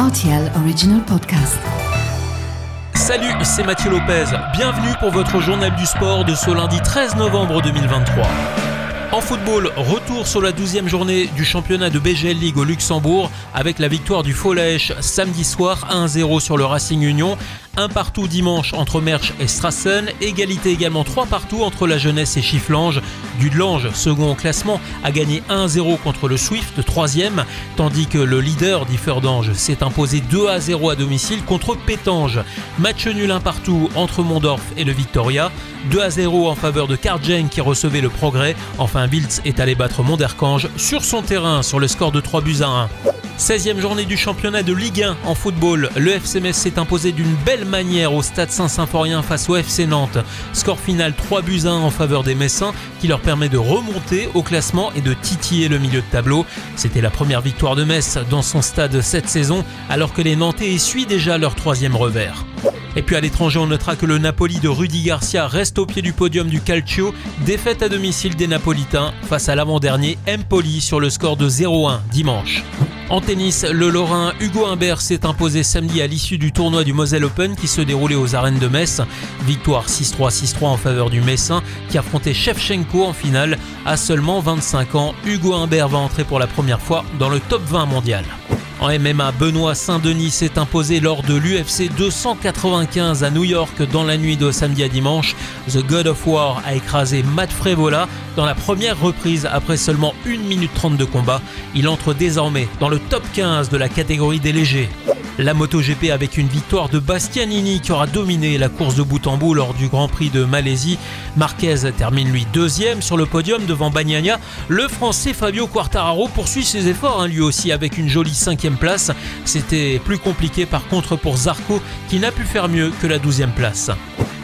RTL Original Podcast. Salut, c'est Mathieu Lopez. Bienvenue pour votre journal du sport de ce lundi 13 novembre 2023. En football, retour sur la 12e journée du championnat de BGL League au Luxembourg avec la victoire du Follèche samedi soir 1-0 sur le Racing Union un partout dimanche entre Merch et Strassen. Égalité également 3 partout entre la jeunesse et Chifflange. Dudelange, second au classement, a gagné 1-0 contre le Swift, 3ème, tandis que le leader d'Ifferdange s'est imposé 2-0 à domicile contre Pétange. Match nul un partout entre Mondorf et le Victoria. 2-0 en faveur de Cardjeng qui recevait le progrès. Enfin, Wiltz est allé battre Monderkange sur son terrain sur le score de 3 buts à 1. 16e journée du championnat de Ligue 1 en football. Le FCMS s'est imposé d'une belle manière au stade Saint-Symphorien face au FC Nantes. Score final 3 buts 1 en faveur des Messins qui leur permet de remonter au classement et de titiller le milieu de tableau. C'était la première victoire de Metz dans son stade cette saison alors que les Nantais essuient déjà leur troisième revers. Et puis à l'étranger, on notera que le Napoli de Rudy Garcia reste au pied du podium du Calcio. Défaite à domicile des Napolitains face à l'avant-dernier Empoli sur le score de 0-1 dimanche. En tennis, le Lorrain Hugo Humbert s'est imposé samedi à l'issue du tournoi du Moselle Open qui se déroulait aux arènes de Metz. Victoire 6-3-6-3 en faveur du Messin qui affrontait Shevchenko en finale. À seulement 25 ans, Hugo Humbert va entrer pour la première fois dans le top 20 mondial. En MMA, Benoît Saint-Denis s'est imposé lors de l'UFC 295 à New York dans la nuit de samedi à dimanche. The God of War a écrasé Matt Frevola dans la première reprise après seulement 1 minute 30 de combat. Il entre désormais dans le top 15 de la catégorie des légers. La MotoGP avec une victoire de Bastianini qui aura dominé la course de bout en bout lors du Grand Prix de Malaisie. Marquez termine lui deuxième sur le podium devant Bagnaia. Le Français Fabio Quartararo poursuit ses efforts hein, lui aussi avec une jolie cinquième place. C'était plus compliqué par contre pour Zarco qui n'a pu faire mieux que la douzième place.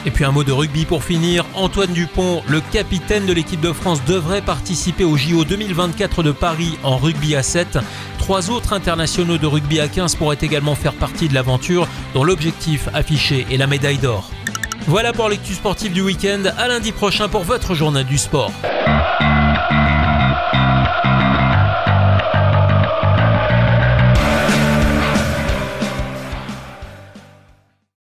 Et puis un mot de rugby pour finir. Antoine Dupont, le capitaine de l'équipe de France, devrait participer au JO 2024 de Paris en rugby à 7. Trois autres internationaux de rugby à 15 pourraient également faire partie de l'aventure, dont l'objectif affiché est la médaille d'or. Voilà pour l'actu sportive du week-end. À lundi prochain pour votre journal du sport.